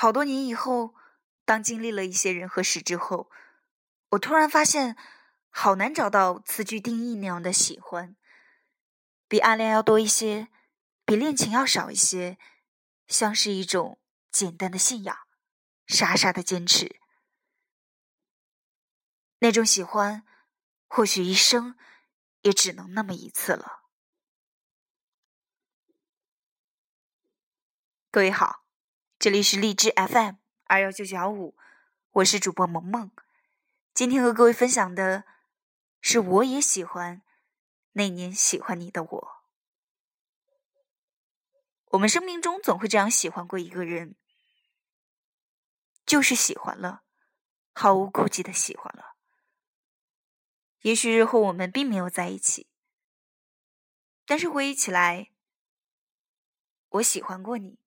好多年以后，当经历了一些人和事之后，我突然发现，好难找到词句定义那样的喜欢，比暗恋要多一些，比恋情要少一些，像是一种简单的信仰，傻傻的坚持。那种喜欢，或许一生也只能那么一次了。各位好。这里是荔枝 FM 二幺九九五，我是主播萌萌。今天和各位分享的是，我也喜欢那年喜欢你的我。我们生命中总会这样喜欢过一个人，就是喜欢了，毫无顾忌的喜欢了。也许日后我们并没有在一起，但是回忆起来，我喜欢过你。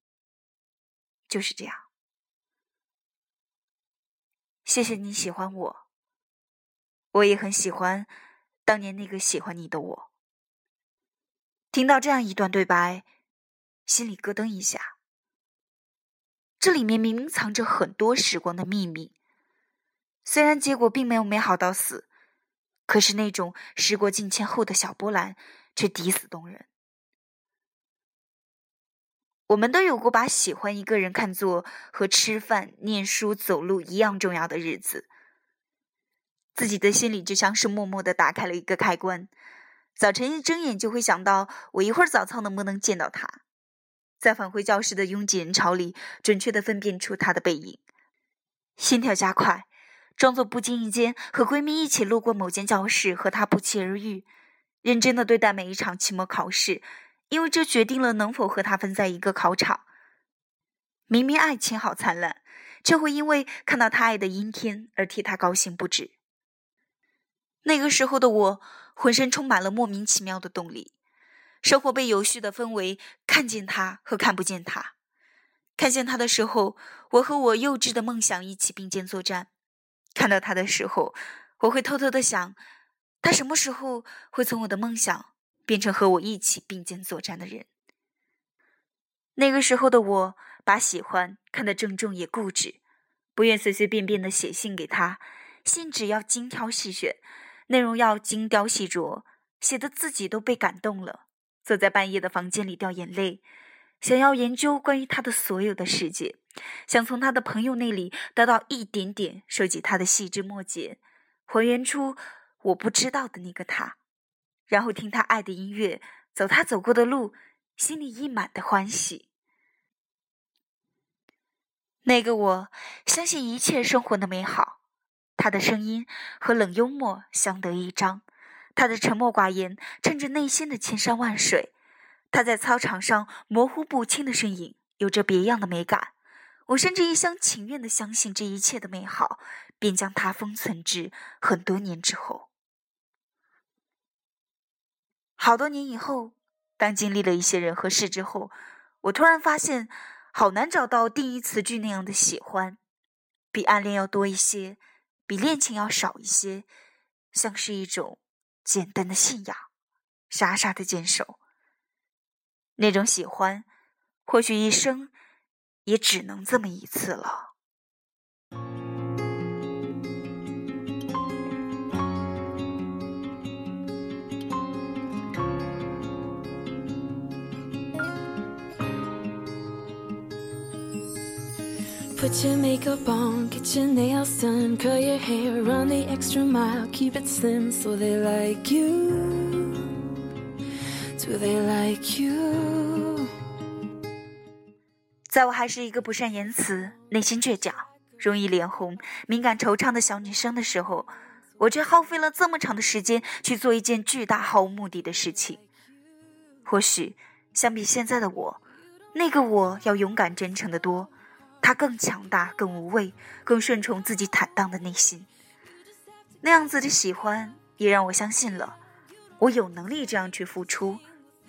就是这样，谢谢你喜欢我，我也很喜欢当年那个喜欢你的我。听到这样一段对白，心里咯噔一下。这里面明明藏着很多时光的秘密，虽然结果并没有美好到死，可是那种时过境迁后的小波澜却抵死动人。我们都有过把喜欢一个人看作和吃饭、念书、走路一样重要的日子，自己的心里就像是默默的打开了一个开关，早晨一睁眼就会想到我一会儿早操能不能见到他，在返回教室的拥挤人潮里准确的分辨出他的背影，心跳加快，装作不经意间和闺蜜一起路过某间教室和他不期而遇，认真的对待每一场期末考试。因为这决定了能否和他分在一个考场。明明爱情好灿烂，却会因为看到他爱的阴天而替他高兴不止。那个时候的我，浑身充满了莫名其妙的动力。生活被有序的分为看见他和看不见他。看见他的时候，我和我幼稚的梦想一起并肩作战；看到他的时候，我会偷偷的想，他什么时候会从我的梦想。变成和我一起并肩作战的人。那个时候的我，把喜欢看得郑重也固执，不愿随随便便的写信给他，信纸要精挑细选，内容要精雕细琢，写的自己都被感动了，坐在半夜的房间里掉眼泪，想要研究关于他的所有的世界，想从他的朋友那里得到一点点，收集他的细枝末节，还原出我不知道的那个他。然后听他爱的音乐，走他走过的路，心里溢满的欢喜。那个我相信一切生活的美好，他的声音和冷幽默相得益彰，他的沉默寡言衬着内心的千山万水，他在操场上模糊不清的身影有着别样的美感。我甚至一厢情愿的相信这一切的美好，便将它封存至很多年之后。好多年以后，当经历了一些人和事之后，我突然发现，好难找到定义词句那样的喜欢，比暗恋要多一些，比恋情要少一些，像是一种简单的信仰，傻傻的坚守。那种喜欢，或许一生也只能这么一次了。Put your makeup on, get your nails done, curl your hair, run the extra mile, keep it slim so they like you. Do they like you? 在我还是一个不善言辞、内心倔强、容易脸红、敏感惆怅的小女生的时候，我却耗费了这么长的时间去做一件巨大毫无目的的事情。或许，相比现在的我，那个我要勇敢真诚的多。他更强大，更无畏，更顺从自己坦荡的内心。那样子的喜欢，也让我相信了，我有能力这样去付出，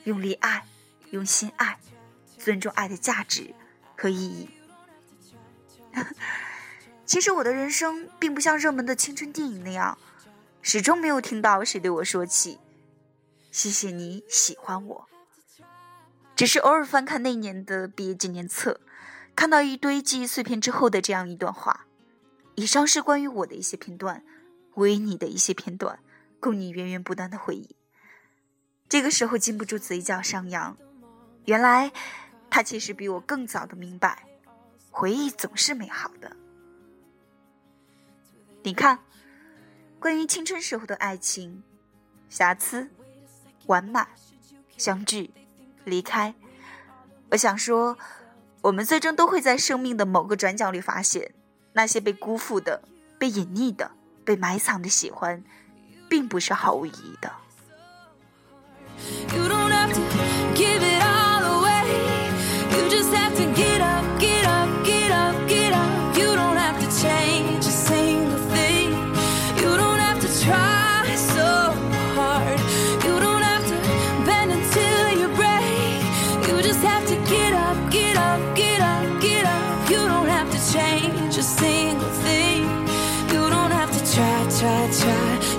用力爱，用心爱，尊重爱的价值和意义。其实我的人生并不像热门的青春电影那样，始终没有听到谁对我说起“谢谢你喜欢我”，只是偶尔翻看那年的毕业纪念册。看到一堆记忆碎片之后的这样一段话。以上是关于我的一些片段，为你的一些片段，供你源源不断的回忆。这个时候禁不住嘴角上扬，原来他其实比我更早的明白，回忆总是美好的。你看，关于青春时候的爱情，瑕疵、完满、相聚、离开，我想说，我们最终都会在生命的某个转角里发现。那些被辜负的、被隐匿的、被埋藏的喜欢，并不是毫无意义的。